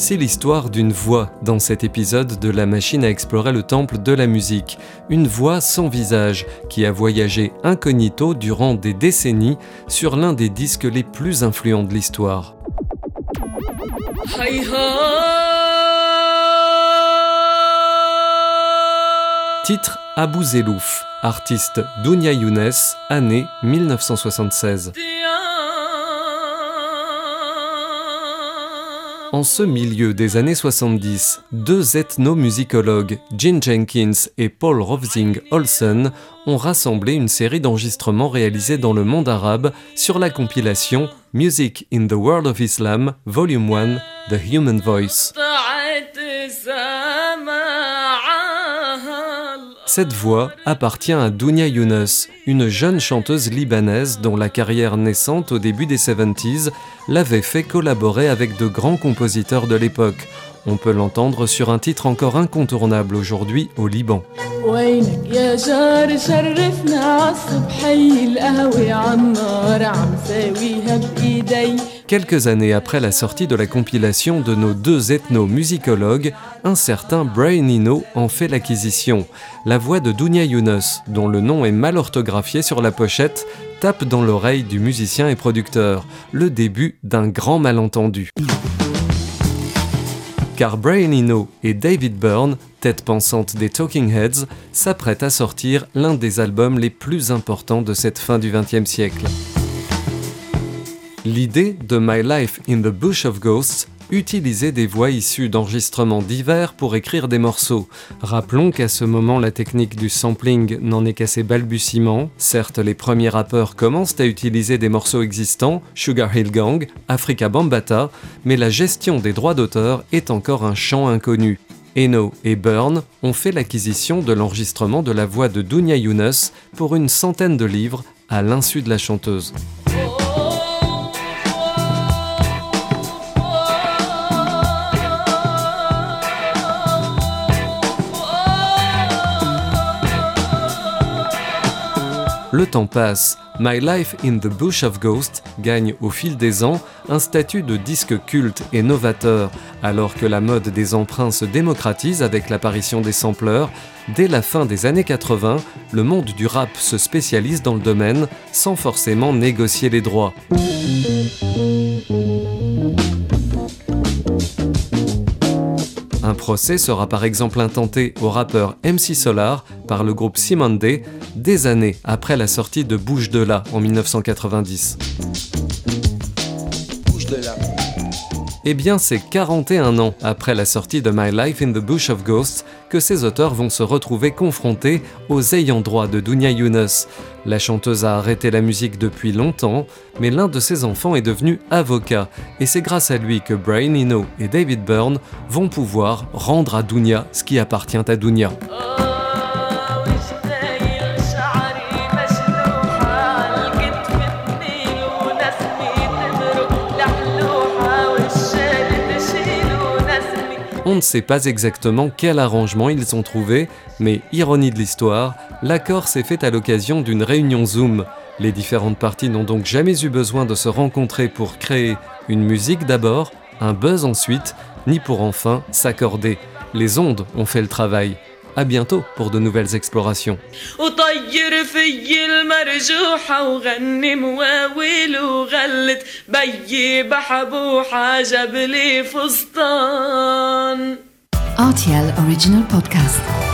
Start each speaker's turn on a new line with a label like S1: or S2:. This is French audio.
S1: C'est l'histoire d'une voix dans cet épisode de La machine à explorer le temple de la musique. Une voix sans visage qui a voyagé incognito durant des décennies sur l'un des disques les plus influents de l'histoire. Titre Abou Zelouf, artiste Dounia Younes, année 1976. En ce milieu des années 70, deux ethnomusicologues, Gene Jenkins et Paul Rovsing Olsen, ont rassemblé une série d'enregistrements réalisés dans le monde arabe sur la compilation Music in the World of Islam, Volume 1, The Human Voice. Cette voix appartient à Dounia Younes, une jeune chanteuse libanaise dont la carrière naissante au début des 70s l'avait fait collaborer avec de grands compositeurs de l'époque. On peut l'entendre sur un titre encore incontournable aujourd'hui au Liban. Quelques années après la sortie de la compilation de nos deux ethnomusicologues, un certain Brian Eno en fait l'acquisition. La voix de Dounia Younes, dont le nom est mal orthographié sur la pochette, tape dans l'oreille du musicien et producteur, le début d'un grand malentendu car Brian Eno et David Byrne, tête pensante des Talking Heads, s'apprêtent à sortir l'un des albums les plus importants de cette fin du XXe siècle. L'idée de My Life in the Bush of Ghosts utiliser des voix issues d'enregistrements divers pour écrire des morceaux. Rappelons qu'à ce moment, la technique du sampling n'en est qu'à ses balbutiements. Certes, les premiers rappeurs commencent à utiliser des morceaux existants, Sugar Hill Gang, Africa Bambata, mais la gestion des droits d'auteur est encore un champ inconnu. Eno et Byrne ont fait l'acquisition de l'enregistrement de la voix de Dunya Younes pour une centaine de livres à l'insu de la chanteuse. Le temps passe, My Life in the Bush of Ghosts gagne au fil des ans un statut de disque culte et novateur, alors que la mode des emprunts se démocratise avec l'apparition des sampleurs. Dès la fin des années 80, le monde du rap se spécialise dans le domaine sans forcément négocier les droits. Procès sera par exemple intenté au rappeur MC Solar par le groupe Simone Day des années après la sortie de Bouge de là en 1990. Eh bien, c'est 41 ans après la sortie de My Life in the Bush of Ghosts que ces auteurs vont se retrouver confrontés aux ayants droit de Dunya Younes. La chanteuse a arrêté la musique depuis longtemps, mais l'un de ses enfants est devenu avocat, et c'est grâce à lui que Brian Eno et David Byrne vont pouvoir rendre à Dunya ce qui appartient à Dunya. On ne sait pas exactement quel arrangement ils ont trouvé, mais ironie de l'histoire, l'accord s'est fait à l'occasion d'une réunion Zoom. Les différentes parties n'ont donc jamais eu besoin de se rencontrer pour créer une musique d'abord, un buzz ensuite, ni pour enfin s'accorder. Les ondes ont fait le travail. À bientôt pour de nouvelles explorations.
S2: وطير في المرجوحة وغني مواويل وغلت بيي بحبوحة جاب لي فستان
S3: RTL Original Podcast.